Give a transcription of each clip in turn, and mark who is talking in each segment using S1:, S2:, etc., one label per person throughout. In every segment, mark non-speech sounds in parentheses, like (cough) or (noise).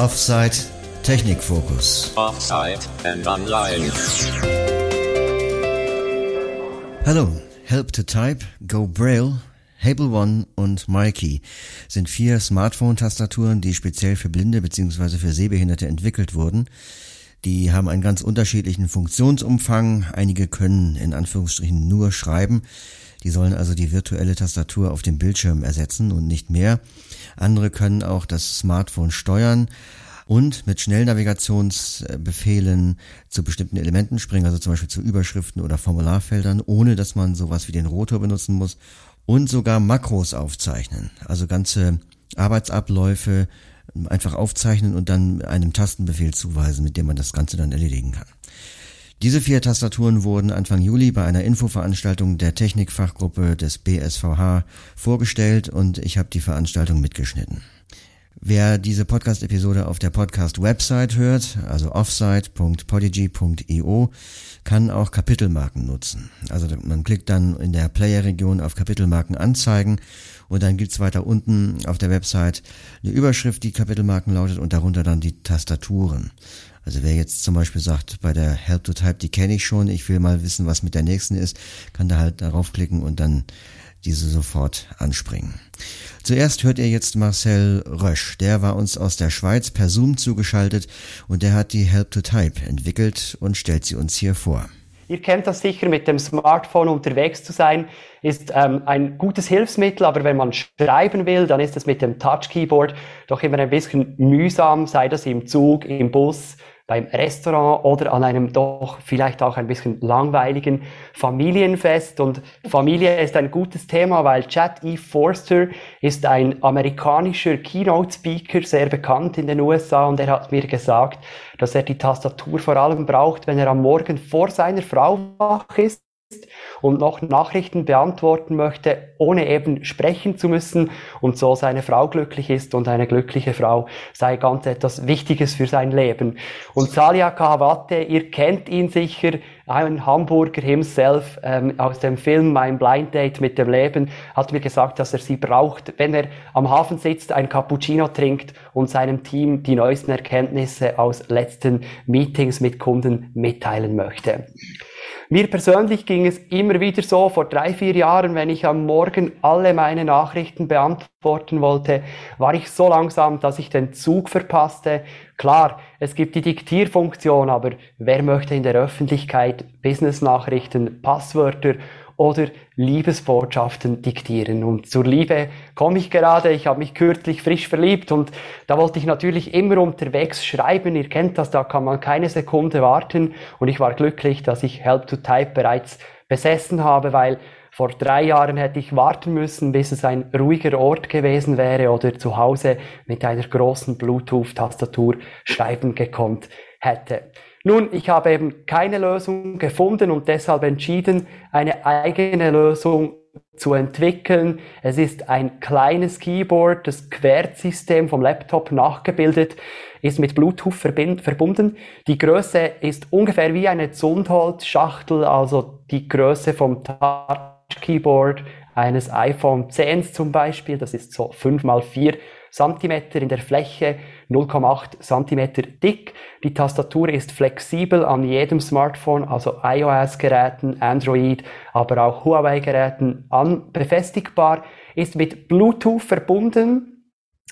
S1: Offside Technikfokus.
S2: Offside and online.
S1: Hallo, Help to Type, Go Braille, Hable One und Mikey sind vier Smartphone-Tastaturen, die speziell für Blinde bzw. für Sehbehinderte entwickelt wurden. Die haben einen ganz unterschiedlichen Funktionsumfang. Einige können in Anführungsstrichen nur schreiben. Die sollen also die virtuelle Tastatur auf dem Bildschirm ersetzen und nicht mehr. Andere können auch das Smartphone steuern und mit Schnellnavigationsbefehlen zu bestimmten Elementen springen, also zum Beispiel zu Überschriften oder Formularfeldern, ohne dass man sowas wie den Rotor benutzen muss und sogar Makros aufzeichnen, also ganze Arbeitsabläufe einfach aufzeichnen und dann einem Tastenbefehl zuweisen, mit dem man das Ganze dann erledigen kann. Diese vier Tastaturen wurden Anfang Juli bei einer Infoveranstaltung der Technikfachgruppe des BSVH vorgestellt und ich habe die Veranstaltung mitgeschnitten. Wer diese Podcast-Episode auf der Podcast-Website hört, also offsite.podigy.io, kann auch Kapitelmarken nutzen. Also man klickt dann in der Player-Region auf Kapitelmarken anzeigen und dann gibt's weiter unten auf der Website eine Überschrift, die Kapitelmarken lautet und darunter dann die Tastaturen. Also wer jetzt zum Beispiel sagt, bei der Help to Type, die kenne ich schon, ich will mal wissen, was mit der nächsten ist, kann da halt darauf klicken und dann diese sofort anspringen. Zuerst hört ihr jetzt Marcel Rösch. Der war uns aus der Schweiz per Zoom zugeschaltet und der hat die Help to Type entwickelt und stellt sie uns hier vor.
S3: Ihr kennt das sicher, mit dem Smartphone unterwegs zu sein, ist ähm, ein gutes Hilfsmittel, aber wenn man schreiben will, dann ist es mit dem Touch Keyboard doch immer ein bisschen mühsam, sei das im Zug, im Bus, beim Restaurant oder an einem doch vielleicht auch ein bisschen langweiligen Familienfest. Und Familie ist ein gutes Thema, weil Chad E. Forster ist ein amerikanischer Keynote-Speaker, sehr bekannt in den USA und er hat mir gesagt, dass er die Tastatur vor allem braucht, wenn er am Morgen vor seiner Frau wach ist und noch Nachrichten beantworten möchte, ohne eben sprechen zu müssen und so seine Frau glücklich ist und eine glückliche Frau sei ganz etwas Wichtiges für sein Leben. Und Salia Kahawate, ihr kennt ihn sicher, ein Hamburger himself ähm, aus dem Film Mein Blind Date mit dem Leben, hat mir gesagt, dass er sie braucht, wenn er am Hafen sitzt, ein Cappuccino trinkt und seinem Team die neuesten Erkenntnisse aus letzten Meetings mit Kunden mitteilen möchte. Mir persönlich ging es immer wieder so, vor drei, vier Jahren, wenn ich am Morgen alle meine Nachrichten beantworten wollte, war ich so langsam, dass ich den Zug verpasste. Klar, es gibt die Diktierfunktion, aber wer möchte in der Öffentlichkeit Business-Nachrichten, Passwörter oder Liebesbotschaften diktieren. Und zur Liebe komme ich gerade. Ich habe mich kürzlich frisch verliebt und da wollte ich natürlich immer unterwegs schreiben. Ihr kennt das, da kann man keine Sekunde warten. Und ich war glücklich, dass ich Help to Type bereits besessen habe, weil vor drei Jahren hätte ich warten müssen, bis es ein ruhiger Ort gewesen wäre oder zu Hause mit einer großen Bluetooth-Tastatur schreiben gekonnt hätte. Nun, ich habe eben keine Lösung gefunden und deshalb entschieden, eine eigene Lösung zu entwickeln. Es ist ein kleines Keyboard, das Querzsystem vom Laptop nachgebildet, ist mit Bluetooth verbunden. Die Größe ist ungefähr wie eine Zundholzschachtel, also die Größe vom Touch Keyboard eines iPhone 10 zum Beispiel. Das ist so 5 mal 4 Zentimeter in der Fläche, 0,8 Zentimeter dick. Die Tastatur ist flexibel an jedem Smartphone, also iOS-Geräten, Android, aber auch Huawei-Geräten befestigbar, ist mit Bluetooth verbunden,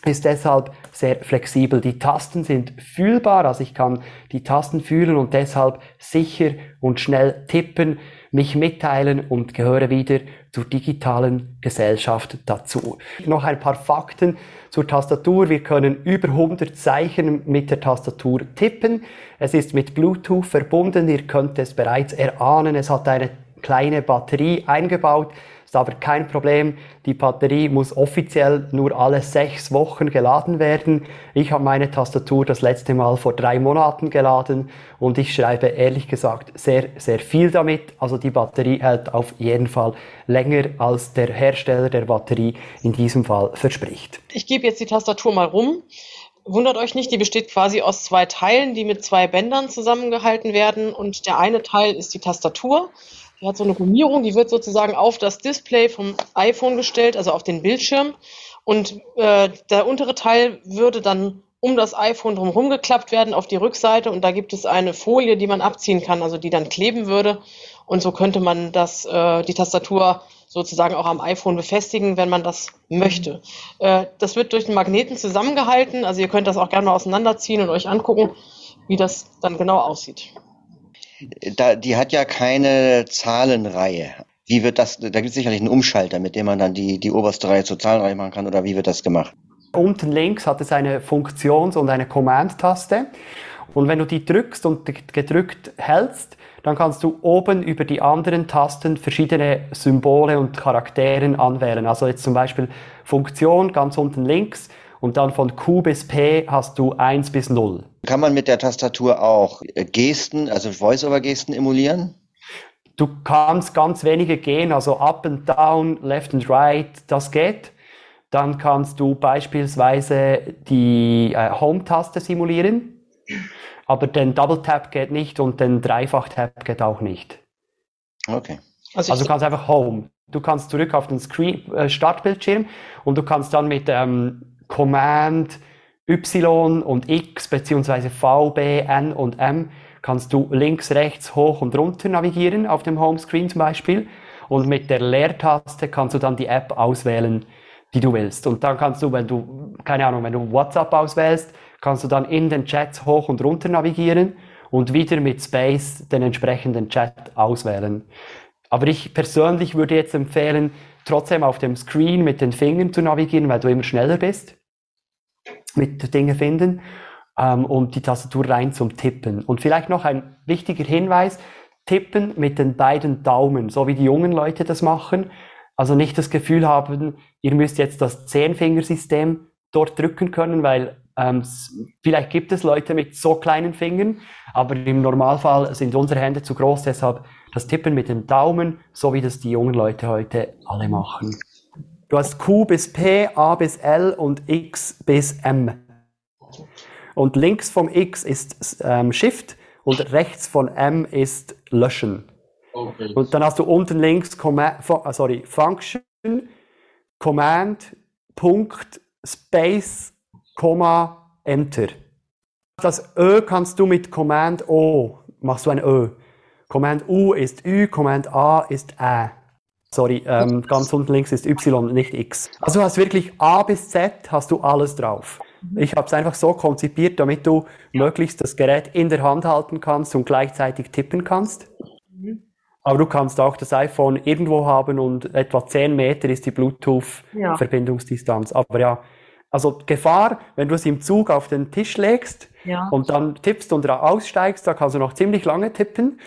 S3: ist deshalb sehr flexibel. Die Tasten sind fühlbar, also ich kann die Tasten fühlen und deshalb sicher und schnell tippen, mich mitteilen und gehöre wieder zur digitalen Gesellschaft dazu. Noch ein paar Fakten zur Tastatur. Wir können über 100 Zeichen mit der Tastatur tippen. Es ist mit Bluetooth verbunden. Ihr könnt es bereits erahnen. Es hat eine kleine Batterie eingebaut. Ist aber kein Problem. Die Batterie muss offiziell nur alle sechs Wochen geladen werden. Ich habe meine Tastatur das letzte Mal vor drei Monaten geladen und ich schreibe ehrlich gesagt sehr, sehr viel damit. Also die Batterie hält auf jeden Fall länger als der Hersteller der Batterie in diesem Fall verspricht.
S4: Ich gebe jetzt die Tastatur mal rum. Wundert euch nicht, die besteht quasi aus zwei Teilen, die mit zwei Bändern zusammengehalten werden und der eine Teil ist die Tastatur die hat so eine Gummierung, die wird sozusagen auf das Display vom iPhone gestellt, also auf den Bildschirm. Und äh, der untere Teil würde dann um das iPhone drumherum geklappt werden auf die Rückseite und da gibt es eine Folie, die man abziehen kann, also die dann kleben würde. Und so könnte man das, äh, die Tastatur sozusagen auch am iPhone befestigen, wenn man das möchte. Äh, das wird durch den Magneten zusammengehalten, also ihr könnt das auch gerne mal auseinanderziehen und euch angucken, wie das dann genau aussieht.
S5: Da, die hat ja keine Zahlenreihe. Wie wird das, da gibt es sicherlich einen Umschalter, mit dem man dann die, die oberste Reihe zur Zahlenreihe machen kann, oder wie wird das gemacht?
S3: Unten links hat es eine Funktions- und eine Command-Taste. Und wenn du die drückst und gedrückt hältst, dann kannst du oben über die anderen Tasten verschiedene Symbole und Charakteren anwählen. Also jetzt zum Beispiel Funktion ganz unten links und dann von Q bis P hast du 1 bis 0.
S5: Kann man mit der Tastatur auch Gesten, also Voice-over-Gesten emulieren?
S3: Du kannst ganz wenige gehen, also up and down, left and right, das geht. Dann kannst du beispielsweise die äh, Home-Taste simulieren, aber den Double Tap geht nicht und den Dreifach Tap geht auch nicht.
S5: Okay.
S3: Also, also du kannst einfach Home. Du kannst zurück auf den Screen, äh, Startbildschirm und du kannst dann mit ähm, Command Y und X beziehungsweise V, B, N und M kannst du links, rechts, hoch und runter navigieren auf dem Homescreen zum Beispiel. Und mit der Leertaste kannst du dann die App auswählen, die du willst. Und dann kannst du, wenn du, keine Ahnung, wenn du WhatsApp auswählst, kannst du dann in den Chats hoch und runter navigieren und wieder mit Space den entsprechenden Chat auswählen. Aber ich persönlich würde jetzt empfehlen, trotzdem auf dem Screen mit den Fingern zu navigieren, weil du immer schneller bist mit Dinge finden ähm, und die Tastatur rein zum Tippen. Und vielleicht noch ein wichtiger Hinweis, tippen mit den beiden Daumen, so wie die jungen Leute das machen. Also nicht das Gefühl haben, ihr müsst jetzt das Zehnfingersystem dort drücken können, weil ähm, vielleicht gibt es Leute mit so kleinen Fingern, aber im Normalfall sind unsere Hände zu groß, deshalb das Tippen mit den Daumen, so wie das die jungen Leute heute alle machen. Du hast Q bis P, A bis L und X bis M. Und links vom X ist ähm, Shift und rechts von M ist Löschen. Okay. Und dann hast du unten links Command, ah, sorry, Function, Command, Punkt, Space, Komma, Enter. Das Ö kannst du mit Command O, machst du ein Ö. Command U ist Ü, Command A ist Ä. Sorry, ähm, ganz unten links ist Y, nicht X. Also du hast wirklich A bis Z, hast du alles drauf. Ich habe es einfach so konzipiert, damit du möglichst das Gerät in der Hand halten kannst und gleichzeitig tippen kannst. Aber du kannst auch das iPhone irgendwo haben und etwa 10 Meter ist die Bluetooth-Verbindungsdistanz. Ja. Aber ja, also Gefahr, wenn du es im Zug auf den Tisch legst ja. und dann tippst und aussteigst, da kannst du noch ziemlich lange tippen.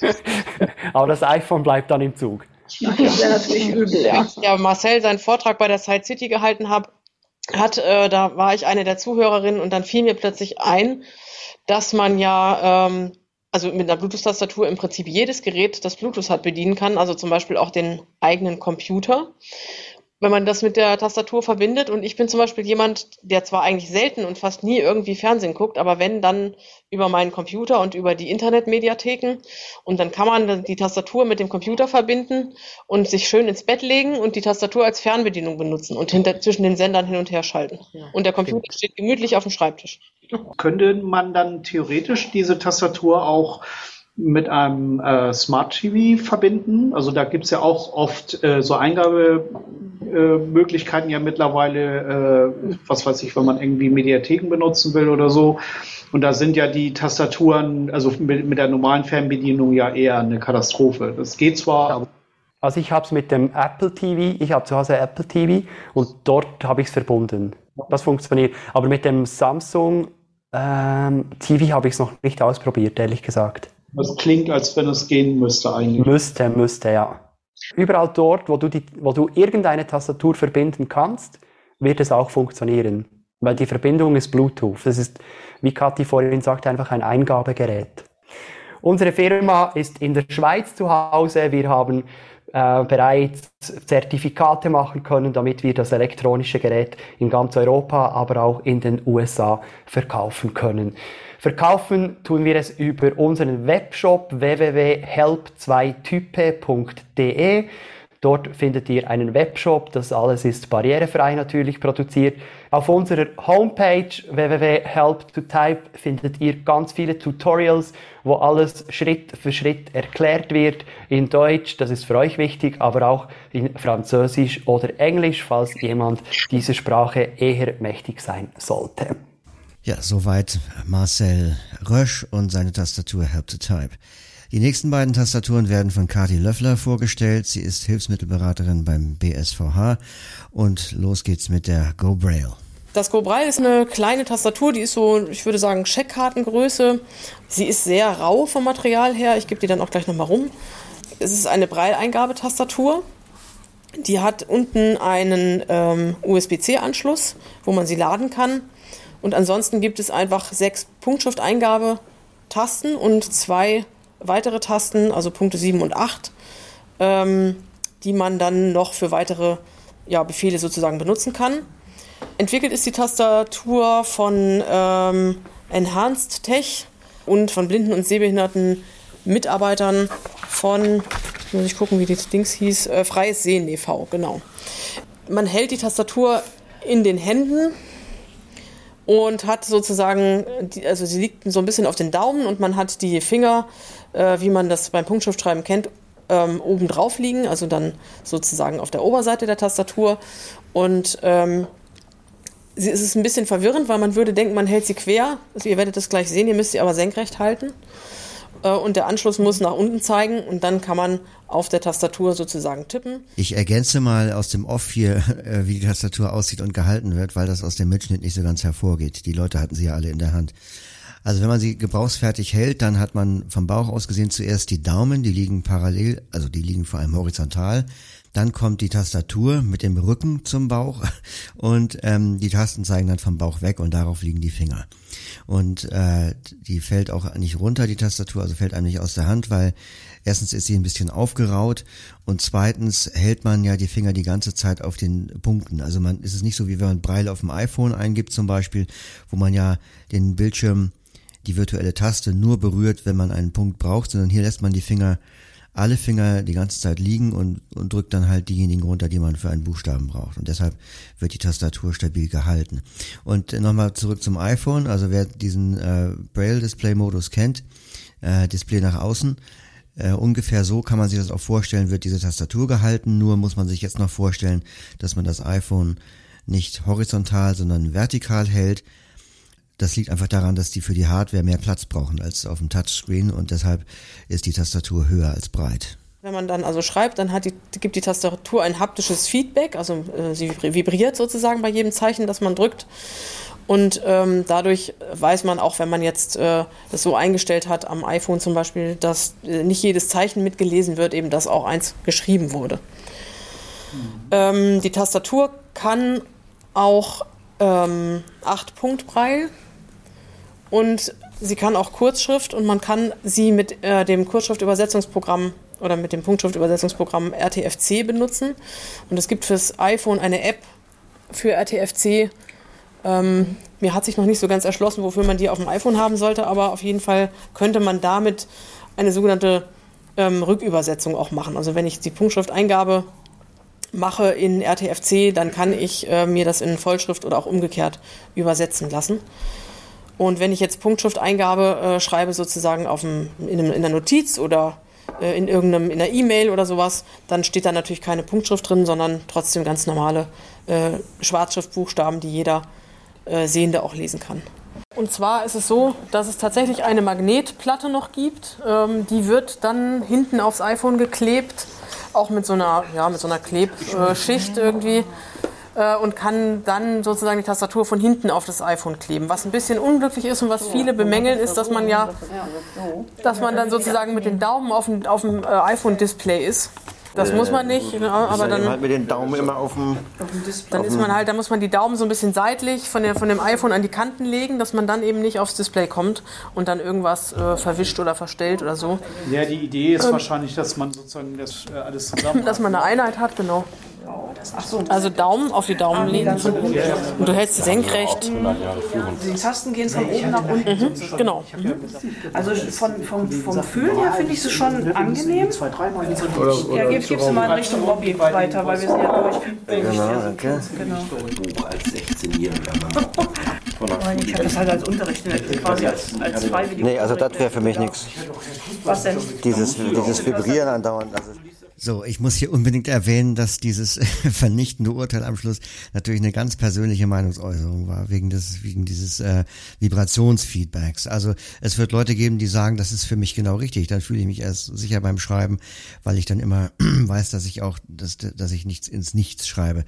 S3: (laughs) Aber das iPhone bleibt dann im Zug.
S4: Das wäre natürlich übel, ja. Ja, Marcel seinen Vortrag bei der Side City gehalten habe, hat, äh, da war ich eine der Zuhörerinnen und dann fiel mir plötzlich ein, dass man ja ähm, also mit einer Bluetooth-Tastatur im Prinzip jedes Gerät, das Bluetooth hat, bedienen kann, also zum Beispiel auch den eigenen Computer wenn man das mit der Tastatur verbindet. Und ich bin zum Beispiel jemand, der zwar eigentlich selten und fast nie irgendwie Fernsehen guckt, aber wenn, dann über meinen Computer und über die Internetmediatheken. Und dann kann man die Tastatur mit dem Computer verbinden und sich schön ins Bett legen und die Tastatur als Fernbedienung benutzen und hinter, zwischen den Sendern hin und her schalten. Ja, und der Computer stimmt. steht gemütlich auf dem Schreibtisch.
S6: Könnte man dann theoretisch diese Tastatur auch mit einem äh, Smart TV verbinden. Also da gibt's ja auch oft äh, so Eingabemöglichkeiten ja mittlerweile, äh, was weiß ich, wenn man irgendwie Mediatheken benutzen will oder so. Und da sind ja die Tastaturen, also mit, mit der normalen Fernbedienung ja eher eine Katastrophe. Das geht zwar.
S3: Also ich habe es mit dem Apple TV, ich habe zu Hause Apple TV und dort habe ich es verbunden. Das funktioniert. Aber mit dem Samsung ähm, TV habe ich es noch nicht ausprobiert, ehrlich gesagt.
S6: Das klingt, als wenn es gehen müsste eigentlich.
S3: Müsste, müsste, ja. Überall dort, wo du, die, wo du irgendeine Tastatur verbinden kannst, wird es auch funktionieren. Weil die Verbindung ist Bluetooth. Das ist, wie Kathi vorhin sagte, einfach ein Eingabegerät. Unsere Firma ist in der Schweiz zu Hause. Wir haben äh, bereits Zertifikate machen können, damit wir das elektronische Gerät in ganz Europa, aber auch in den USA verkaufen können. Verkaufen tun wir es über unseren Webshop www.help2type.de. Dort findet ihr einen Webshop, das alles ist barrierefrei natürlich produziert. Auf unserer Homepage www.help2type findet ihr ganz viele Tutorials, wo alles Schritt für Schritt erklärt wird in Deutsch, das ist für euch wichtig, aber auch in Französisch oder Englisch, falls jemand diese Sprache eher mächtig sein sollte.
S1: Ja, soweit Marcel Rösch und seine Tastatur Help to Type. Die nächsten beiden Tastaturen werden von Kati Löffler vorgestellt. Sie ist Hilfsmittelberaterin beim BSVH und los geht's mit der Go Braille.
S4: Das Go Braille ist eine kleine Tastatur, die ist so, ich würde sagen, Checkkartengröße. Sie ist sehr rau vom Material her. Ich gebe die dann auch gleich nochmal rum. Es ist eine Braille-Eingabetastatur. Die hat unten einen ähm, USB-C-Anschluss, wo man sie laden kann. Und ansonsten gibt es einfach sechs Punktschrifteingabe-Tasten und zwei weitere Tasten, also Punkte 7 und 8, ähm, die man dann noch für weitere ja, Befehle sozusagen benutzen kann. Entwickelt ist die Tastatur von ähm, Enhanced Tech und von blinden und sehbehinderten Mitarbeitern von, muss ich gucken, wie das Dings hieß, äh, Freies Sehen e.V., genau. Man hält die Tastatur in den Händen und hat sozusagen, also sie liegt so ein bisschen auf den Daumen und man hat die Finger, äh, wie man das beim Punktschriftschreiben kennt, ähm, oben drauf liegen, also dann sozusagen auf der Oberseite der Tastatur. Und ähm, es ist ein bisschen verwirrend, weil man würde denken, man hält sie quer. Also ihr werdet das gleich sehen, ihr müsst sie aber senkrecht halten. Äh, und der Anschluss muss nach unten zeigen und dann kann man auf der Tastatur sozusagen tippen.
S1: Ich ergänze mal aus dem Off hier, (laughs) äh, wie die Tastatur aussieht und gehalten wird, weil das aus dem Mitschnitt nicht so ganz hervorgeht. Die Leute hatten sie ja alle in der Hand. Also wenn man sie gebrauchsfertig hält, dann hat man vom Bauch aus gesehen zuerst die Daumen, die liegen parallel, also die liegen vor allem horizontal. Dann kommt die Tastatur mit dem Rücken zum Bauch (laughs) und ähm, die Tasten zeigen dann vom Bauch weg und darauf liegen die Finger. Und äh, die fällt auch nicht runter, die Tastatur, also fällt einem nicht aus der Hand, weil erstens ist sie ein bisschen aufgeraut und zweitens hält man ja die Finger die ganze Zeit auf den Punkten. Also man ist es nicht so, wie wenn man Breil auf dem iPhone eingibt zum Beispiel, wo man ja den Bildschirm die virtuelle Taste nur berührt, wenn man einen Punkt braucht, sondern hier lässt man die Finger alle Finger die ganze Zeit liegen und, und drückt dann halt diejenigen runter, die man für einen Buchstaben braucht. Und deshalb wird die Tastatur stabil gehalten. Und nochmal zurück zum iPhone. Also wer diesen äh, Braille-Display-Modus kennt, äh, Display nach außen, äh, ungefähr so kann man sich das auch vorstellen, wird diese Tastatur gehalten. Nur muss man sich jetzt noch vorstellen, dass man das iPhone nicht horizontal, sondern vertikal hält. Das liegt einfach daran, dass die für die Hardware mehr Platz brauchen als auf dem Touchscreen und deshalb ist die Tastatur höher als breit.
S4: Wenn man dann also schreibt, dann hat die, gibt die Tastatur ein haptisches Feedback, also äh, sie vibriert sozusagen bei jedem Zeichen, das man drückt. Und ähm, dadurch weiß man auch, wenn man jetzt äh, das so eingestellt hat am iPhone zum Beispiel, dass äh, nicht jedes Zeichen mitgelesen wird, eben dass auch eins geschrieben wurde. Mhm. Ähm, die Tastatur kann auch ähm, 8 Punkt Braille und sie kann auch Kurzschrift und man kann sie mit äh, dem Kurzschriftübersetzungsprogramm oder mit dem Punktschriftübersetzungsprogramm RTFC benutzen. Und es gibt fürs iPhone eine App für RTFC. Ähm, mir hat sich noch nicht so ganz erschlossen, wofür man die auf dem iPhone haben sollte, aber auf jeden Fall könnte man damit eine sogenannte ähm, Rückübersetzung auch machen. Also wenn ich die Punktschrifteingabe mache in RTFC, dann kann ich äh, mir das in Vollschrift oder auch umgekehrt übersetzen lassen. Und wenn ich jetzt Punktschrifteingabe äh, schreibe, sozusagen auf dem, in, einem, in einer Notiz oder äh, in irgendeinem in einer E-Mail oder sowas, dann steht da natürlich keine Punktschrift drin, sondern trotzdem ganz normale äh, Schwarzschriftbuchstaben, die jeder äh, Sehende auch lesen kann. Und zwar ist es so, dass es tatsächlich eine Magnetplatte noch gibt. Ähm, die wird dann hinten aufs iPhone geklebt, auch mit so einer, ja, mit so einer Klebschicht irgendwie äh, und kann dann sozusagen die Tastatur von hinten auf das iPhone kleben. Was ein bisschen unglücklich ist und was viele bemängeln, ist, dass man ja, dass man dann sozusagen mit den Daumen auf dem, auf dem äh, iPhone-Display ist. Das muss man nicht, ne, aber dann
S5: halt mit den Daumen immer auf dem.
S4: Dann ist man halt, da muss man die Daumen so ein bisschen seitlich von, der, von dem iPhone an die Kanten legen, dass man dann eben nicht aufs Display kommt und dann irgendwas äh, verwischt oder verstellt oder so.
S6: Ja, die Idee ist ähm, wahrscheinlich, dass man sozusagen das äh, alles (laughs) zusammen.
S4: Dass man eine Einheit hat, genau. Also Daumen auf die Daumen legen und du hältst sie senkrecht.
S7: Die Tasten gehen von oben nach unten.
S4: Mhm, genau.
S7: Also von, vom, vom Fühlen her finde ich es schon angenehm. Ja, gib, gib sie mal in Richtung Robby weiter, weil wir sind ja durch.
S5: Genau, danke.
S7: Genau.
S8: Buch als 16-Jähriger. (laughs)
S7: Ich habe das halt als Unterricht, quasi als, als freiwillig.
S5: Nee, also das wäre für mich nichts.
S7: Was denn?
S5: Dieses, dieses Vibrieren andauernd. Also
S1: So, ich muss hier unbedingt erwähnen, dass dieses (laughs) vernichtende Urteil am Schluss natürlich eine ganz persönliche Meinungsäußerung war, wegen des, wegen dieses äh, Vibrationsfeedbacks. Also es wird Leute geben, die sagen, das ist für mich genau richtig. Dann fühle ich mich erst sicher beim Schreiben, weil ich dann immer (clears throat) weiß, dass ich auch, dass, dass ich nichts ins Nichts schreibe.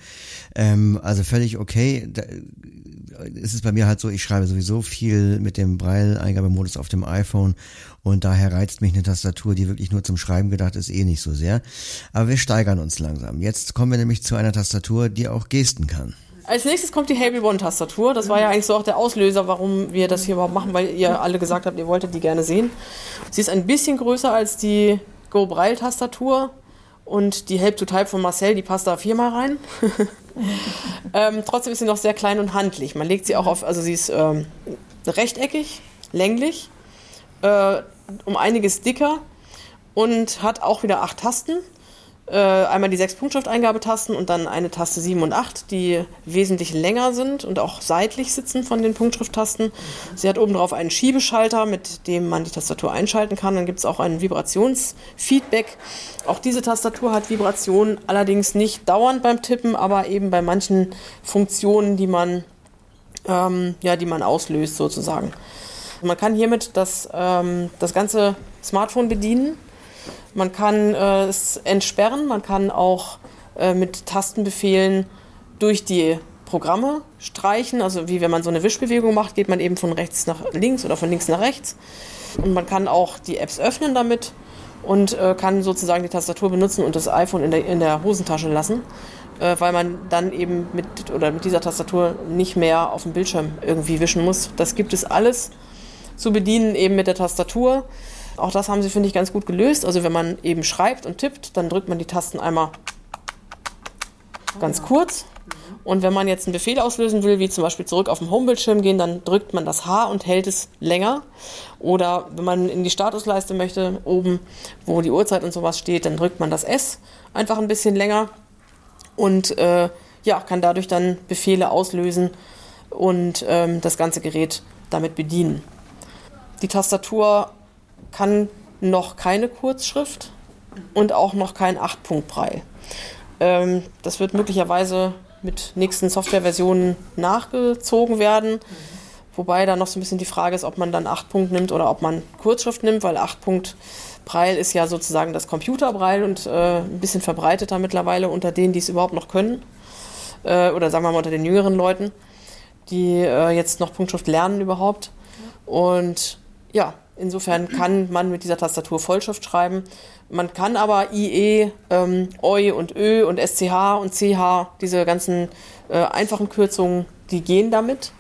S1: Ähm, also völlig okay. Da, es ist bei mir halt so, ich schreibe sowieso viel mit dem Braille-Eingabemodus auf dem iPhone und daher reizt mich eine Tastatur, die wirklich nur zum Schreiben gedacht ist, eh nicht so sehr. Aber wir steigern uns langsam. Jetzt kommen wir nämlich zu einer Tastatur, die auch gesten kann.
S4: Als nächstes kommt die Hable One Tastatur. Das war ja eigentlich so auch der Auslöser, warum wir das hier überhaupt machen, weil ihr alle gesagt habt, ihr wolltet die gerne sehen. Sie ist ein bisschen größer als die Go Braille Tastatur und die Help to Type von Marcel, die passt da viermal rein. (laughs) ähm, trotzdem ist sie noch sehr klein und handlich. Man legt sie auch auf, also sie ist ähm, rechteckig, länglich, äh, um einiges dicker und hat auch wieder acht Tasten. Äh, einmal die sechs Punktschrifteingabe-Tasten und dann eine Taste 7 und 8, die wesentlich länger sind und auch seitlich sitzen von den Punktschrifttasten. Sie hat oben drauf einen Schiebeschalter, mit dem man die Tastatur einschalten kann. Dann gibt es auch ein Vibrationsfeedback. Auch diese Tastatur hat Vibrationen, allerdings nicht dauernd beim Tippen, aber eben bei manchen Funktionen, die man, ähm, ja, die man auslöst sozusagen. Man kann hiermit das, ähm, das ganze Smartphone bedienen. Man kann äh, es entsperren, man kann auch äh, mit Tastenbefehlen durch die Programme streichen. Also wie wenn man so eine Wischbewegung macht, geht man eben von rechts nach links oder von links nach rechts. Und man kann auch die Apps öffnen damit und äh, kann sozusagen die Tastatur benutzen und das iPhone in der, in der Hosentasche lassen, äh, weil man dann eben mit, oder mit dieser Tastatur nicht mehr auf dem Bildschirm irgendwie wischen muss. Das gibt es alles zu bedienen, eben mit der Tastatur. Auch das haben sie, finde ich, ganz gut gelöst. Also wenn man eben schreibt und tippt, dann drückt man die Tasten einmal ganz kurz. Und wenn man jetzt einen Befehl auslösen will, wie zum Beispiel zurück auf den Homebildschirm gehen, dann drückt man das H und hält es länger. Oder wenn man in die Statusleiste möchte, oben, wo die Uhrzeit und sowas steht, dann drückt man das S einfach ein bisschen länger und äh, ja, kann dadurch dann Befehle auslösen und ähm, das ganze Gerät damit bedienen. Die Tastatur kann noch keine Kurzschrift und auch noch kein 8-Punkt-Brei. Ähm, das wird möglicherweise mit nächsten Softwareversionen nachgezogen werden. Wobei da noch so ein bisschen die Frage ist, ob man dann 8 Punkt nimmt oder ob man Kurzschrift nimmt, weil 8 Punkt Braille ist ja sozusagen das Computerbraille und äh, ein bisschen verbreiteter mittlerweile unter denen, die es überhaupt noch können. Äh, oder sagen wir mal unter den jüngeren Leuten, die äh, jetzt noch Punktschrift lernen überhaupt. Und ja, insofern kann man mit dieser Tastatur Vollschrift schreiben. Man kann aber IE, ähm, OI und Ö und SCH und CH, diese ganzen äh, einfachen Kürzungen, die gehen damit.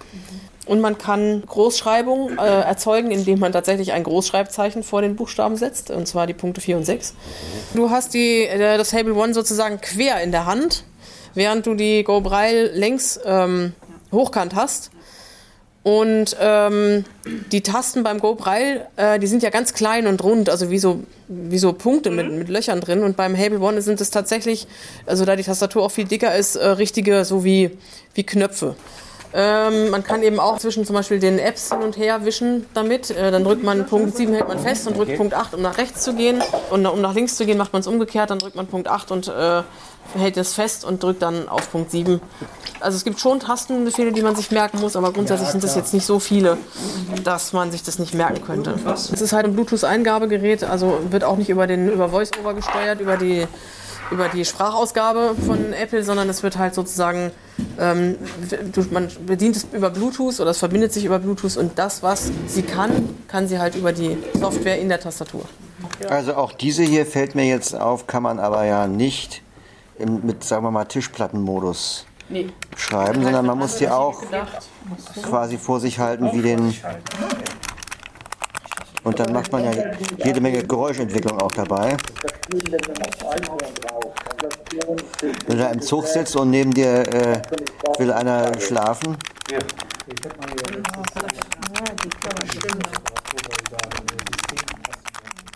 S4: Und man kann Großschreibung äh, erzeugen, indem man tatsächlich ein Großschreibzeichen vor den Buchstaben setzt, und zwar die Punkte 4 und 6. Du hast die, äh, das Table One sozusagen quer in der Hand, während du die Go Braille längs ähm, hochkant hast. Und ähm, die Tasten beim Go Braille, äh, die sind ja ganz klein und rund, also wie so, wie so Punkte mit, mit Löchern drin. Und beim Hable One sind es tatsächlich, also da die Tastatur auch viel dicker ist, äh, richtige, so wie, wie Knöpfe. Ähm, man kann eben auch zwischen zum Beispiel den Apps hin und her wischen damit. Äh, dann drückt man Punkt 7, hält man fest und drückt Punkt 8, um nach rechts zu gehen. Und um nach links zu gehen, macht man es umgekehrt. Dann drückt man Punkt 8 und äh, hält es fest und drückt dann auf Punkt 7. Also es gibt schon Tastenbefehle, die man sich merken muss, aber grundsätzlich sind das jetzt nicht so viele, dass man sich das nicht merken könnte. Es ist halt ein Bluetooth-Eingabegerät, also wird auch nicht über den über VoiceOver gesteuert, über die über die Sprachausgabe von Apple, sondern es wird halt sozusagen, ähm, du, man bedient es über Bluetooth oder es verbindet sich über Bluetooth und das, was sie kann, kann sie halt über die Software in der Tastatur.
S5: Also auch diese hier fällt mir jetzt auf, kann man aber ja nicht im, mit, sagen wir mal, Tischplattenmodus
S7: Nee.
S5: schreiben, sondern man muss die auch quasi vor sich halten wie den. Und dann macht man ja jede Menge Geräuschentwicklung auch dabei. Wenn du da im Zug sitzt und neben dir äh, will einer schlafen.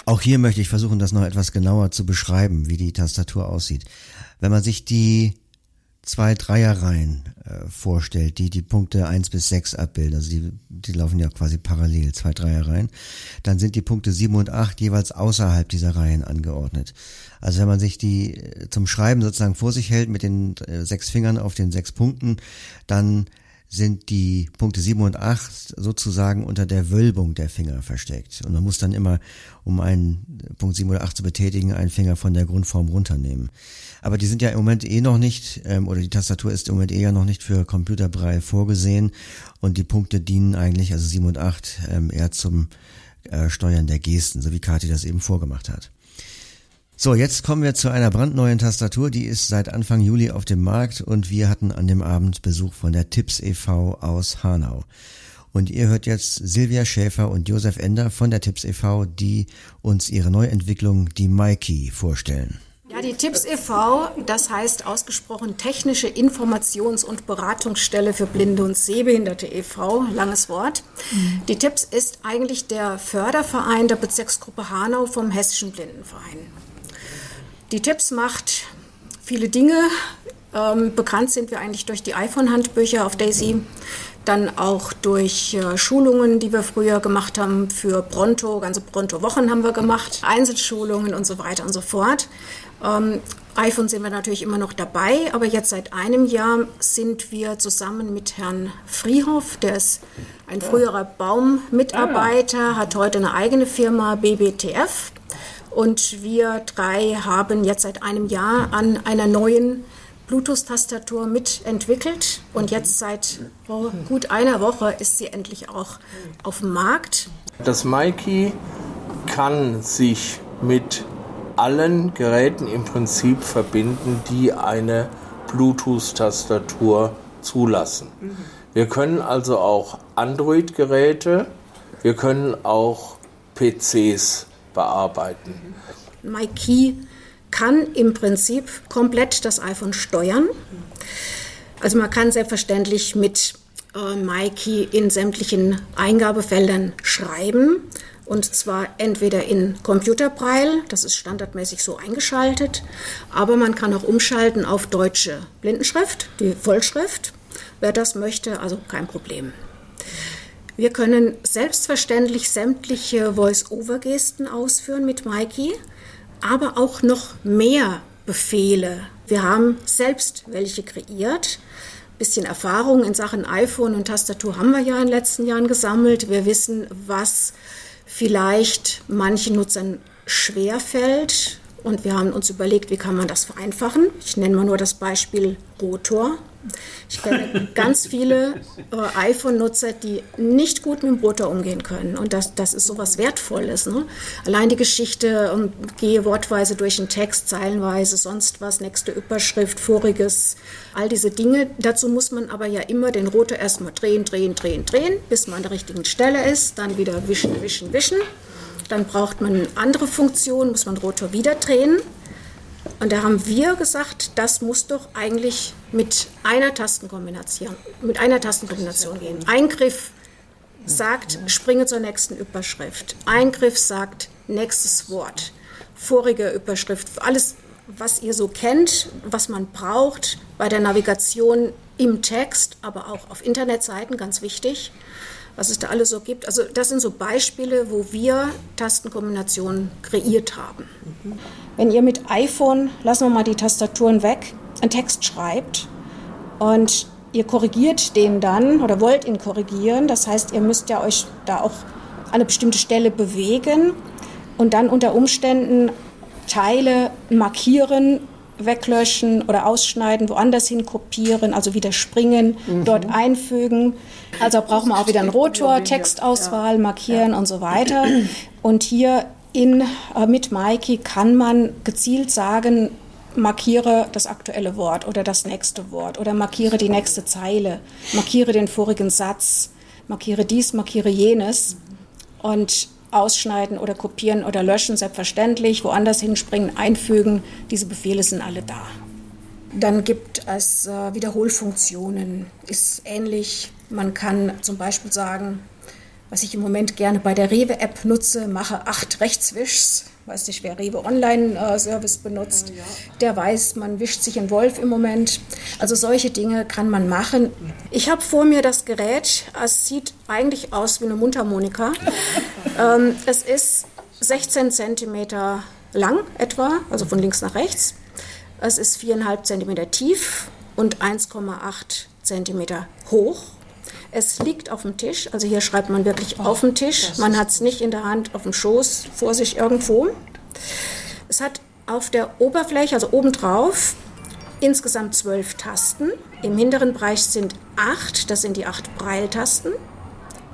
S1: Auch hier möchte ich versuchen, das noch etwas genauer zu beschreiben, wie die Tastatur aussieht. Wenn man sich die zwei Dreierreihen äh, vorstellt, die die Punkte eins bis sechs abbilden, also die, die laufen ja quasi parallel, zwei Dreierreihen, dann sind die Punkte sieben und acht jeweils außerhalb dieser Reihen angeordnet. Also wenn man sich die äh, zum Schreiben sozusagen vor sich hält mit den äh, sechs Fingern auf den sechs Punkten, dann sind die Punkte 7 und 8 sozusagen unter der Wölbung der Finger versteckt. Und man muss dann immer, um einen Punkt 7 oder 8 zu betätigen, einen Finger von der Grundform runternehmen. Aber die sind ja im Moment eh noch nicht, ähm, oder die Tastatur ist im Moment eh ja noch nicht für Computerbrei vorgesehen. Und die Punkte dienen eigentlich, also 7 und 8, ähm, eher zum äh, Steuern der Gesten, so wie Kati das eben vorgemacht hat. So, jetzt kommen wir zu einer brandneuen Tastatur, die ist seit Anfang Juli auf dem Markt und wir hatten an dem Abend Besuch von der Tipps e.V. aus Hanau. Und ihr hört jetzt Silvia Schäfer und Josef Ender von der Tipps e.V., die uns ihre Neuentwicklung, die MyKey, vorstellen.
S9: Ja, die Tipps e.V., das heißt ausgesprochen Technische Informations- und Beratungsstelle für Blinde und Sehbehinderte e.V., langes Wort. Die Tipps ist eigentlich der Förderverein der Bezirksgruppe Hanau vom Hessischen Blindenverein. Die Tipps macht viele Dinge. Ähm, bekannt sind wir eigentlich durch die iPhone-Handbücher auf Daisy, dann auch durch äh, Schulungen, die wir früher gemacht haben für Pronto, ganze Pronto-Wochen haben wir gemacht, Einzelschulungen und so weiter und so fort. Ähm, iPhone sind wir natürlich immer noch dabei, aber jetzt seit einem Jahr sind wir zusammen mit Herrn Friehoff, der ist ein früherer Baum-Mitarbeiter, hat heute eine eigene Firma BBTF und wir drei haben jetzt seit einem Jahr an einer neuen Bluetooth-Tastatur mitentwickelt. Und jetzt seit oh, gut einer Woche ist sie endlich auch auf dem Markt.
S10: Das Mikey kann sich mit allen Geräten im Prinzip verbinden, die eine Bluetooth-Tastatur zulassen. Wir können also auch Android-Geräte, wir können auch PCs bearbeiten.
S9: MyKey kann im Prinzip komplett das iPhone steuern. Also man kann selbstverständlich mit äh, MyKey in sämtlichen Eingabefeldern schreiben. Und zwar entweder in Computerbraille, das ist standardmäßig so eingeschaltet, aber man kann auch umschalten auf deutsche Blindenschrift, die Vollschrift. Wer das möchte, also kein Problem. Wir können selbstverständlich sämtliche Voice-Over-Gesten ausführen mit Mikey, aber auch noch mehr Befehle. Wir haben selbst welche kreiert. Ein bisschen Erfahrung in Sachen iPhone und Tastatur haben wir ja in den letzten Jahren gesammelt. Wir wissen, was vielleicht manchen Nutzern schwerfällt. Und wir haben uns überlegt, wie kann man das vereinfachen. Ich nenne mal nur das Beispiel Rotor. Ich kenne ganz viele äh, iPhone-Nutzer, die nicht gut mit dem Rotor umgehen können. Und das, das ist so was Wertvolles. Ne? Allein die Geschichte und gehe wortweise durch den Text, zeilenweise, sonst was, nächste Überschrift, voriges, all diese Dinge. Dazu muss man aber ja immer den Rotor erstmal drehen, drehen, drehen, drehen, bis man an der richtigen Stelle ist. Dann wieder wischen, wischen, wischen. Dann braucht man eine andere Funktion, muss man Rotor wieder drehen. Und da haben wir gesagt, das muss doch eigentlich mit einer Tastenkombination, mit einer Tastenkombination gehen. Eingriff sagt, springe zur nächsten Überschrift. Eingriff sagt, nächstes Wort. Vorige Überschrift. Alles, was ihr so kennt, was man braucht bei der Navigation im Text, aber auch auf Internetseiten, ganz wichtig was es da alles so gibt. Also das sind so Beispiele, wo wir Tastenkombinationen kreiert haben. Wenn ihr mit iPhone, lassen wir mal die Tastaturen weg, einen Text schreibt und ihr korrigiert den dann oder wollt ihn korrigieren, das heißt, ihr müsst ja euch da auch an eine bestimmte Stelle bewegen und dann unter Umständen Teile markieren weglöschen oder ausschneiden, woanders hin kopieren, also wieder springen, mhm. dort einfügen. Also braucht man auch wieder einen Rotor, Textauswahl, markieren und so weiter. Und hier in, äh, mit Mikey kann man gezielt sagen, markiere das aktuelle Wort oder das nächste Wort oder markiere die nächste Zeile, markiere den vorigen Satz, markiere dies, markiere jenes. Und ausschneiden oder kopieren oder löschen, selbstverständlich, woanders hinspringen, einfügen. Diese Befehle sind alle da. Dann gibt es äh, Wiederholfunktionen, ist ähnlich. Man kann zum Beispiel sagen, was ich im Moment gerne bei der Rewe-App nutze, mache acht Rechtswischs. Weiß nicht, wer Rewe Online-Service benutzt, der weiß, man wischt sich ein Wolf im Moment. Also solche Dinge kann man machen. Ich habe vor mir das Gerät. Es sieht eigentlich aus wie eine Mundharmonika. (laughs) ähm, es ist 16 cm lang etwa, also von links nach rechts. Es ist 4,5 cm tief und 1,8 cm hoch. Es liegt auf dem Tisch, also hier schreibt man wirklich auf dem Tisch. Man hat es nicht in der Hand, auf dem Schoß, vor sich irgendwo. Es hat auf der Oberfläche, also obendrauf, insgesamt zwölf Tasten. Im hinteren Bereich sind acht, das sind die acht Breiltasten.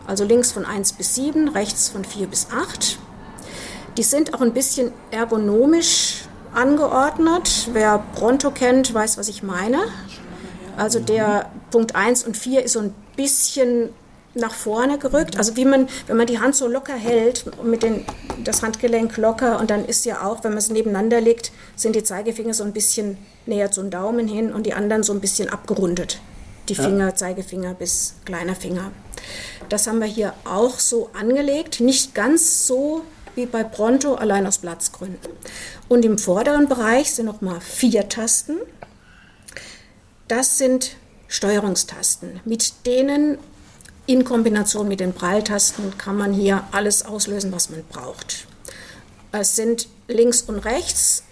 S9: Also links von 1 bis 7, rechts von 4 bis 8. Die sind auch ein bisschen ergonomisch angeordnet. Wer Pronto kennt, weiß, was ich meine. Also der Punkt 1 und 4 ist so ein bisschen nach vorne gerückt. Also wie man, wenn man die Hand so locker hält, mit den, das Handgelenk locker und dann ist ja auch, wenn man es nebeneinander legt, sind die Zeigefinger so ein bisschen näher zum Daumen hin und die anderen so ein bisschen abgerundet. Die Finger, ja. Zeigefinger bis kleiner Finger. Das haben wir hier auch so angelegt. Nicht ganz so wie bei Pronto, allein aus Platzgründen. Und im vorderen Bereich sind nochmal vier Tasten. Das sind Steuerungstasten. Mit denen in Kombination mit den Pralltasten kann man hier alles auslösen, was man braucht. Es sind links und rechts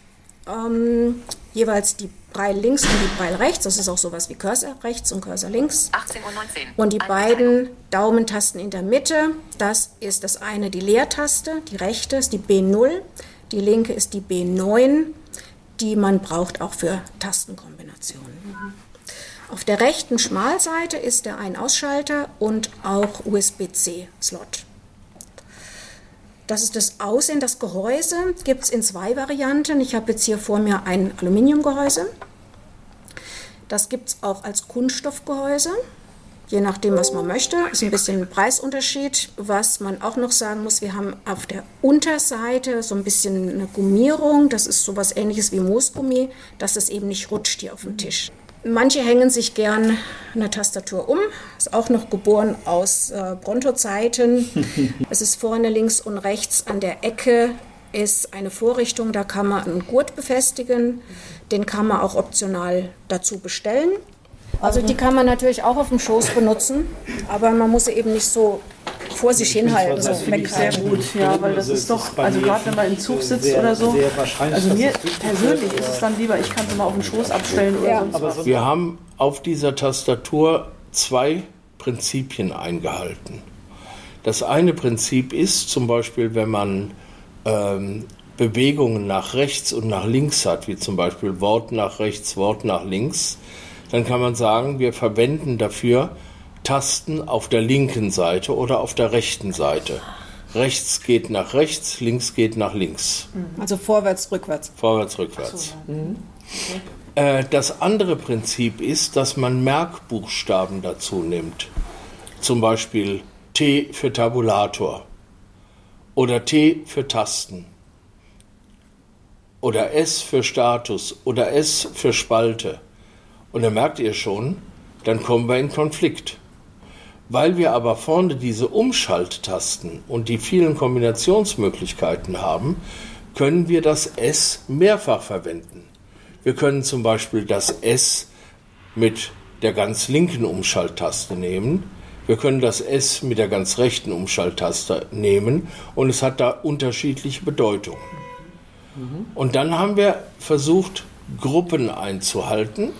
S9: ähm, jeweils die Breil links und die Breil rechts. Das ist auch sowas wie Cursor rechts und Cursor links. 18.19 Uhr. Und die beiden Daumentasten in der Mitte, das ist das eine die Leertaste, die rechte ist die B0, die linke ist die B9, die man braucht auch für Tastenkombinationen. Auf der rechten Schmalseite ist der Ein-Ausschalter und auch USB-C-Slot. Das ist das Aussehen. Das Gehäuse gibt es in zwei Varianten. Ich habe jetzt hier vor mir ein Aluminiumgehäuse. Das gibt es auch als Kunststoffgehäuse, je nachdem, was man möchte. Ist ein bisschen ein Preisunterschied. Was man auch noch sagen muss, wir haben auf der Unterseite so ein bisschen eine Gummierung. Das ist so etwas ähnliches wie Moosgummi, dass es eben nicht rutscht hier auf dem Tisch. Manche hängen sich gern eine Tastatur um. Ist auch noch geboren aus äh, Bronto-Zeiten. (laughs) es ist vorne links und rechts an der Ecke ist eine Vorrichtung, da kann man einen Gurt befestigen. Den kann man auch optional dazu bestellen. Also die kann man natürlich auch auf dem Schoß benutzen, aber man muss sie eben nicht so vor sich hinhalten.
S7: Das finde ich sehr gut, ja, weil das ist doch, also gerade wenn man im Zug sitzt oder so, also mir persönlich ist es dann lieber, ich kann es mal auf den Schoß abstellen oder ja. sonst
S10: Wir haben auf dieser Tastatur zwei Prinzipien eingehalten. Das eine Prinzip ist zum Beispiel, wenn man ähm, Bewegungen nach rechts und nach links hat, wie zum Beispiel Wort nach rechts, Wort nach links, dann kann man sagen, wir verwenden dafür Tasten auf der linken Seite oder auf der rechten Seite. Rechts geht nach rechts, links geht nach links.
S7: Mhm. Also vorwärts, rückwärts.
S10: Vorwärts, rückwärts. So, ja. mhm. okay. Das andere Prinzip ist, dass man Merkbuchstaben dazu nimmt. Zum Beispiel T für Tabulator oder T für Tasten oder S für Status oder S für Spalte. Und dann merkt ihr schon, dann kommen wir in Konflikt. Weil wir aber vorne diese Umschalttasten und die vielen Kombinationsmöglichkeiten haben, können wir das S mehrfach verwenden. Wir können zum Beispiel das S mit der ganz linken Umschalttaste nehmen. Wir können das S mit der ganz rechten Umschalttaste nehmen und es hat da unterschiedliche Bedeutungen. Mhm. Und dann haben wir versucht, Gruppen einzuhalten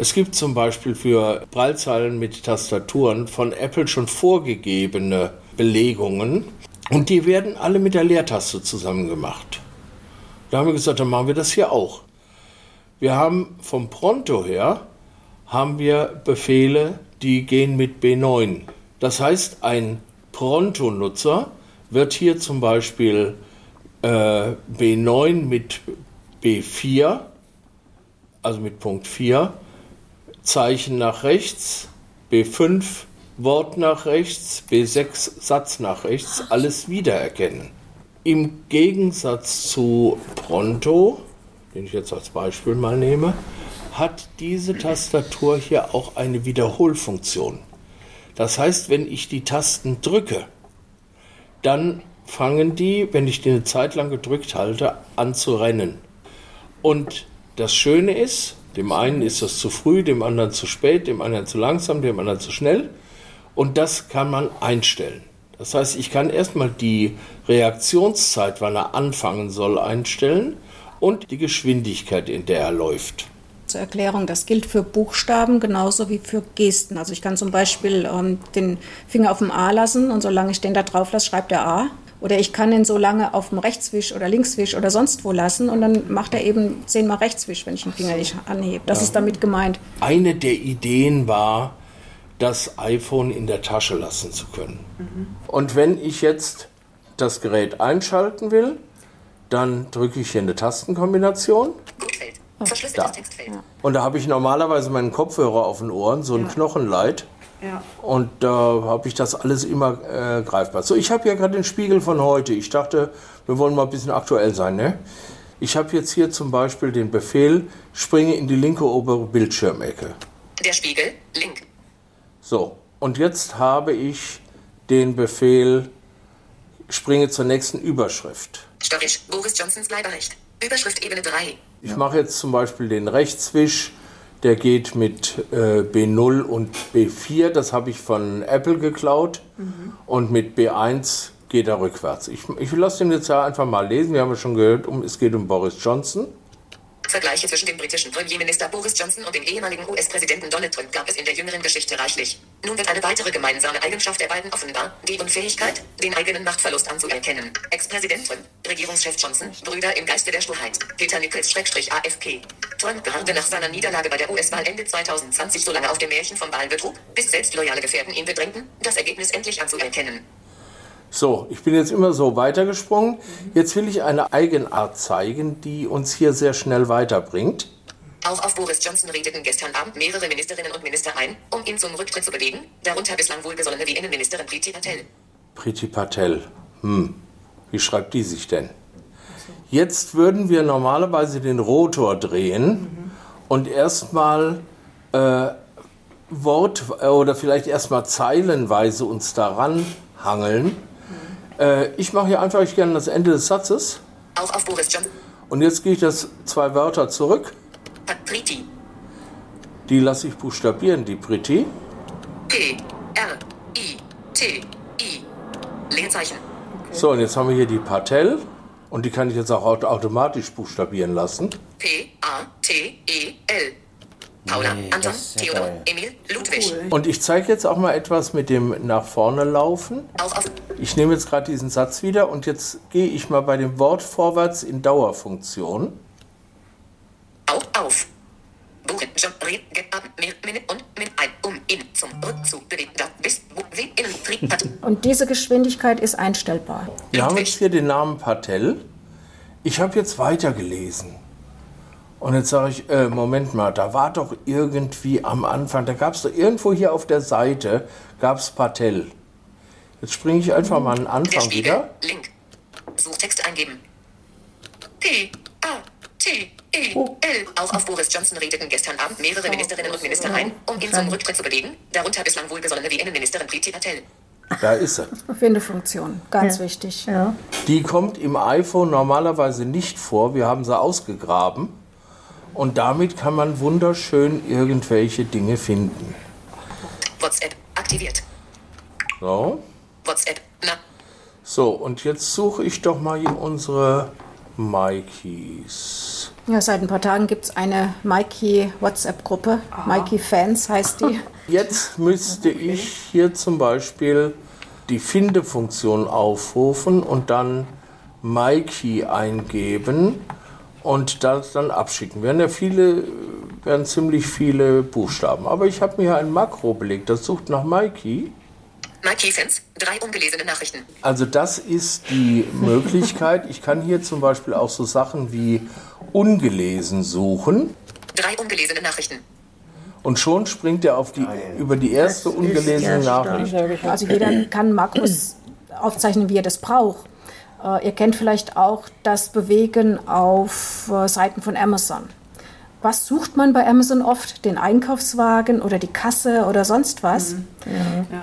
S10: es gibt zum Beispiel für Prallzahlen mit Tastaturen von Apple schon vorgegebene Belegungen und die werden alle mit der Leertaste zusammen gemacht. Da haben wir gesagt, dann machen wir das hier auch. Wir haben vom Pronto her haben wir Befehle, die gehen mit B9. Das heißt, ein Pronto-Nutzer wird hier zum Beispiel äh, B9 mit B4, also mit Punkt 4, Zeichen nach rechts, B5, Wort nach rechts, B6 Satz nach rechts, alles wiedererkennen. Im Gegensatz zu Pronto, den ich jetzt als Beispiel mal nehme, hat diese Tastatur hier auch eine Wiederholfunktion. Das heißt, wenn ich die Tasten drücke, dann fangen die, wenn ich die eine Zeit lang gedrückt halte, an zu rennen. Und das Schöne ist, dem einen ist das zu früh, dem anderen zu spät, dem anderen zu langsam, dem anderen zu schnell. Und das kann man einstellen. Das heißt, ich kann erstmal die Reaktionszeit, wann er anfangen soll, einstellen und die Geschwindigkeit, in der er läuft.
S9: Zur Erklärung, das gilt für Buchstaben genauso wie für Gesten. Also ich kann zum Beispiel ähm, den Finger auf dem A lassen und solange ich den da drauf lasse, schreibt er A. Oder ich kann ihn so lange auf dem Rechtswisch oder Linkswisch oder sonst wo lassen und dann macht er eben zehnmal Rechtswisch, wenn ich den Finger nicht anhebe. Das ja. ist damit gemeint.
S10: Eine der Ideen war, das iPhone in der Tasche lassen zu können. Mhm. Und wenn ich jetzt das Gerät einschalten will, dann drücke ich hier eine Tastenkombination. Da. Und da habe ich normalerweise meinen Kopfhörer auf den Ohren, so ein ja. Knochenleit. Ja. Und da äh, habe ich das alles immer äh, greifbar. So, ich habe ja gerade den Spiegel von heute. Ich dachte, wir wollen mal ein bisschen aktuell sein. Ne? Ich habe jetzt hier zum Beispiel den Befehl, springe in die linke obere Bildschirmecke.
S11: Der Spiegel, link.
S10: So, und jetzt habe ich den Befehl, springe zur nächsten Überschrift.
S11: Störrisch, Boris Johnsons Bleiberecht. Überschrift Ebene 3.
S10: Ich mache jetzt zum Beispiel den Rechtswisch, der geht mit äh, B0 und B4, das habe ich von Apple geklaut. Mhm. Und mit B1 geht er rückwärts. Ich, ich lasse den jetzt ja einfach mal lesen. Wir haben ja schon gehört, um, es geht um Boris Johnson.
S11: Vergleiche zwischen dem britischen Premierminister Boris Johnson und dem ehemaligen US-Präsidenten Donald Trump gab es in der jüngeren Geschichte reichlich. Nun wird eine weitere gemeinsame Eigenschaft der beiden offenbar, die Unfähigkeit, den eigenen Machtverlust anzuerkennen. Ex-Präsident Trump, Regierungschef Johnson, Brüder im Geiste der Sturheit, Peter Nichols-AFP. Trump beharrte nach seiner Niederlage bei der US-Wahl Ende 2020 so lange auf dem Märchen vom Wahlbetrug, bis selbst loyale Gefährten ihn bedrängten, das Ergebnis endlich anzuerkennen.
S10: So, ich bin jetzt immer so weitergesprungen. Jetzt will ich eine Eigenart zeigen, die uns hier sehr schnell weiterbringt.
S11: Auch auf Boris Johnson redeten gestern Abend mehrere Ministerinnen und Minister ein, um ihn zum Rücktritt zu bewegen, darunter bislang wohlgesonnene wie Innenministerin Priti Patel.
S10: Priti Patel. Hm, wie schreibt die sich denn? Jetzt würden wir normalerweise den Rotor drehen mhm. und erstmal äh, Wort äh, oder vielleicht erstmal zeilenweise uns daran hangeln äh, ich mache hier einfach ich gerne das Ende des Satzes.
S11: Auch auf Boris Johnson.
S10: Und jetzt gehe ich das zwei Wörter zurück.
S11: Priti.
S10: Die lasse ich buchstabieren, die Priti.
S11: P, R, I, T, I. Leerzeichen.
S10: Okay. So, und jetzt haben wir hier die Patel. Und die kann ich jetzt auch automatisch buchstabieren lassen.
S11: P, A, T, E, L. Paula, nee, Anton, Theodor, geil. Emil, Ludwig.
S10: Cool. Und ich zeige jetzt auch mal etwas mit dem nach vorne laufen.
S11: Auf, auf.
S10: Ich nehme jetzt gerade diesen Satz wieder und jetzt gehe ich mal bei dem Wort vorwärts in Dauerfunktion.
S11: Auf, auf. Buchen, John, Red, Get, Ab, Mir, Minute und Min, ein, um, in, zum, Rückzug, bewegen, da, bis, wo, wie, innen, Trieb, Pat.
S9: Und diese Geschwindigkeit ist einstellbar.
S10: Wir haben jetzt hier den Namen Patel. Ich habe jetzt weitergelesen. Und jetzt sage ich, äh, Moment mal, da war doch irgendwie am Anfang, da gab es doch irgendwo hier auf der Seite, gab es Patel. Jetzt springe ich einfach mal an den Anfang wieder.
S11: Link. Suchtext eingeben. P, A, T, E, L. Auch auf Boris Johnson redeten gestern Abend mehrere Ministerinnen und Minister ein, um ihn zum Rücktritt zu bewegen, darunter bislang wohlgesonnene wie Innenministerin Priti Patel.
S10: Da ist sie.
S9: Findefunktion, ganz ja. wichtig. Ja.
S10: Die kommt im iPhone normalerweise nicht vor. Wir haben sie ausgegraben. Und damit kann man wunderschön irgendwelche Dinge finden.
S11: WhatsApp aktiviert.
S10: So.
S11: WhatsApp, na.
S10: So, und jetzt suche ich doch mal hier unsere Mikeys.
S9: Ja, seit ein paar Tagen gibt es eine Mikey-WhatsApp-Gruppe. Mikey-Fans heißt die. (laughs)
S10: Jetzt müsste ich hier zum Beispiel die Finde-Funktion aufrufen und dann Mikey eingeben und das dann abschicken. Werden ja viele, werden ziemlich viele Buchstaben. Aber ich habe mir ein Makro belegt, das sucht nach Mikey.
S11: Mikey Fans, drei ungelesene Nachrichten.
S10: Also das ist die (laughs) Möglichkeit. Ich kann hier zum Beispiel auch so Sachen wie ungelesen suchen.
S11: Drei ungelesene Nachrichten.
S10: Und schon springt er auf die, über die erste ungelesene Nachricht.
S9: Also jeder (clears throat) kann Makros aufzeichnen, wie er das braucht. Äh, ihr kennt vielleicht auch das Bewegen auf äh, Seiten von Amazon. Was sucht man bei Amazon oft? Den Einkaufswagen oder die Kasse oder sonst was.
S7: Mhm.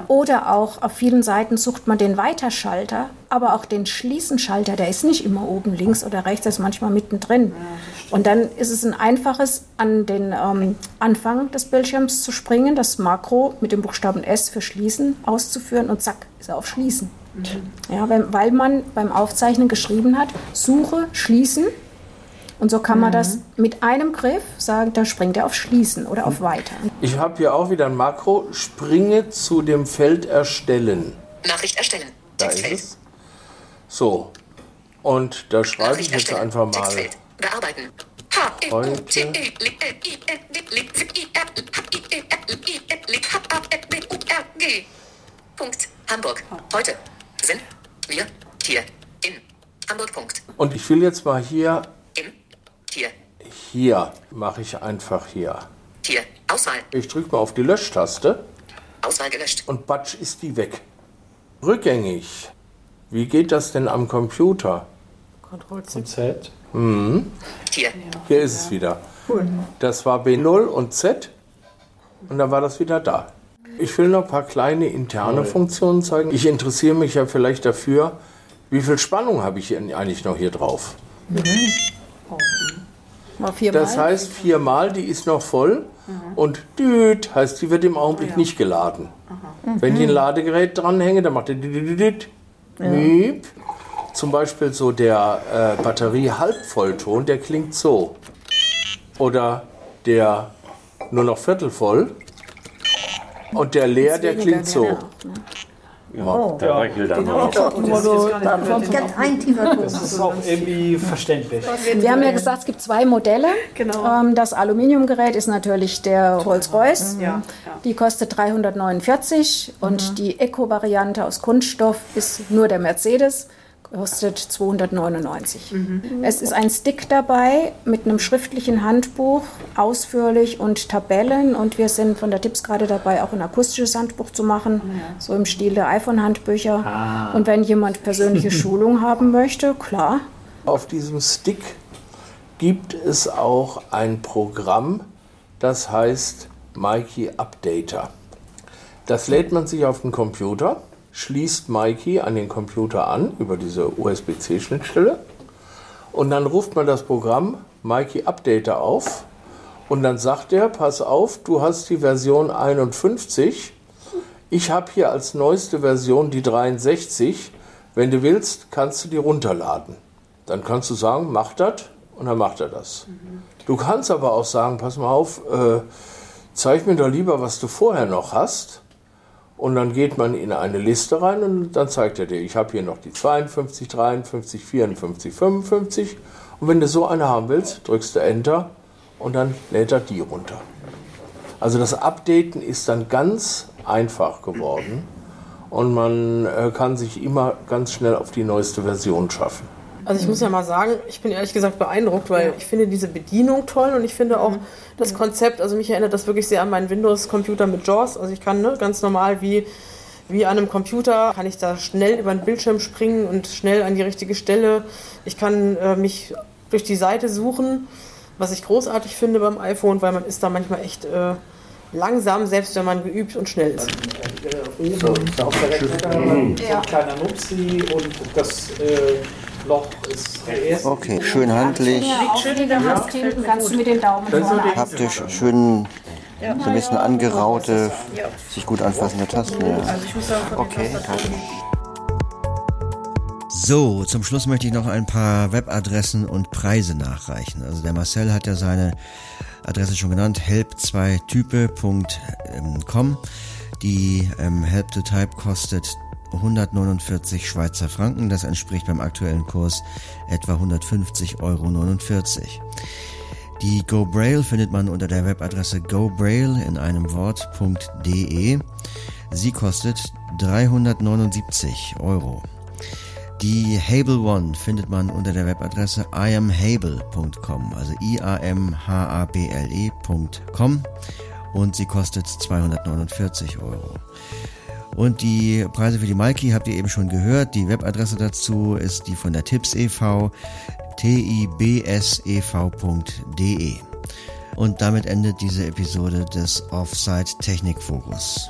S9: Oder auch auf vielen Seiten sucht man den Weiterschalter, aber auch den Schließenschalter, der ist nicht immer oben links oder rechts, der ist manchmal mittendrin. Und dann ist es ein einfaches, an den ähm, Anfang des Bildschirms zu springen, das Makro mit dem Buchstaben S für Schließen auszuführen und zack, ist er auf Schließen. Ja, weil, weil man beim Aufzeichnen geschrieben hat, Suche, Schließen. Und so kann man das mit einem Griff sagen, da springt er auf Schließen oder auf Weiter.
S10: Ich habe hier auch wieder ein Makro. Springe zu dem Feld Erstellen.
S11: Nachricht erstellen.
S10: Da ist es. So. Und da schreibe ich jetzt einfach mal
S11: Textfeld. Bearbeiten.
S10: heute.
S11: Punkt. Hamburg. Heute. Sind wir hier in Hamburg. Punkt.
S10: Und ich will jetzt mal hier,
S11: Im hier.
S10: hier, mache ich einfach hier.
S11: Hier. Auswahl.
S10: Ich drücke mal auf die Löschtaste
S11: Auswahl gelöscht.
S10: und batsch ist die weg. Rückgängig. Wie geht das denn am Computer?
S4: Ctrl C.
S6: Und Z.
S10: Mhm.
S11: Hier.
S10: Hier ist es wieder. Das war B0 und Z und dann war das wieder da. Ich will noch ein paar kleine interne Funktionen zeigen. Ich interessiere mich ja vielleicht dafür, wie viel Spannung habe ich eigentlich noch hier drauf.
S9: Mal viermal.
S10: Das heißt, viermal, die ist noch voll und düt heißt, die wird im Augenblick nicht geladen. Wenn ich ein Ladegerät dranhänge, dann macht er düt, düt, Zum Beispiel so der äh, Batterie-Halbvollton, der klingt so. Oder der nur noch Viertel voll. Und der leer, der klingt so.
S12: Ja, der Reichel dann noch.
S7: Ganz ein tiefer Ton.
S6: Das ist auch irgendwie verständlich.
S9: Wir haben ja gesagt, es gibt zwei Modelle.
S7: Genau.
S9: Ähm, das Aluminiumgerät ist natürlich der Rolls-Royce.
S7: Ja,
S9: Die kostet 349 und die Eco-Variante aus Kunststoff ist nur der Mercedes, kostet 299. Es ist ein Stick dabei mit einem schriftlichen Handbuch, ausführlich und Tabellen. Und wir sind von der Tipps gerade dabei, auch ein akustisches Handbuch zu machen, so im Stil der iPhone-Handbücher. Und wenn jemand persönliche (laughs) Schulung haben möchte, klar,
S10: Auf diesem Stick gibt es auch ein Programm, das heißt Mikey Updater. Das lädt man sich auf den Computer, schließt Mikey an den Computer an über diese USB-C-Schnittstelle und dann ruft man das Programm Mikey Updater auf und dann sagt er, pass auf, du hast die Version 51, ich habe hier als neueste Version die 63, wenn du willst, kannst du die runterladen. Dann kannst du sagen, mach das und dann macht er das. Du kannst aber auch sagen, pass mal auf, äh, zeig mir doch lieber, was du vorher noch hast. Und dann geht man in eine Liste rein und dann zeigt er dir, ich habe hier noch die 52, 53, 54, 55. Und wenn du so eine haben willst, drückst du Enter und dann lädt er die runter. Also das Updaten ist dann ganz einfach geworden und man äh, kann sich immer ganz schnell auf die neueste Version schaffen.
S4: Also ich muss ja mal sagen, ich bin ehrlich gesagt beeindruckt, weil ich finde diese Bedienung toll und ich finde auch das Konzept, also mich erinnert das wirklich sehr an meinen Windows-Computer mit JAWS. Also ich kann ne, ganz normal wie, wie an einem Computer, kann ich da schnell über den Bildschirm springen und schnell an die richtige Stelle. Ich kann äh, mich durch die Seite suchen, was ich großartig finde beim iPhone, weil man ist da manchmal echt äh, langsam, selbst wenn man geübt und schnell ist.
S6: So, auf der rechten Seite ein kleiner Nupsi und das äh, Loch ist der erste.
S5: Okay, schön handlich,
S9: kannst du mit den Daumen
S5: haptisch, schön so ein bisschen angeraute, sich gut anfassende Tasten. Ja. Okay, danke.
S1: So, zum Schluss möchte ich noch ein paar Webadressen und Preise nachreichen. Also der Marcel hat ja seine Adresse schon genannt, help2type.com. Die ähm, Help to Type kostet 149 Schweizer Franken. Das entspricht beim aktuellen Kurs etwa 150,49 Euro. Die GoBraille findet man unter der Webadresse gobraille in einem Wort.de. Sie kostet 379 Euro. Die Hable One findet man unter der Webadresse iamhable.com, also i-a-m-h-a-b-l-e.com und sie kostet 249 Euro. Und die Preise für die Malki habt ihr eben schon gehört. Die Webadresse dazu ist die von der Tipps e.V. tibsev.de. Und damit endet diese Episode des Offside Technik Fokus.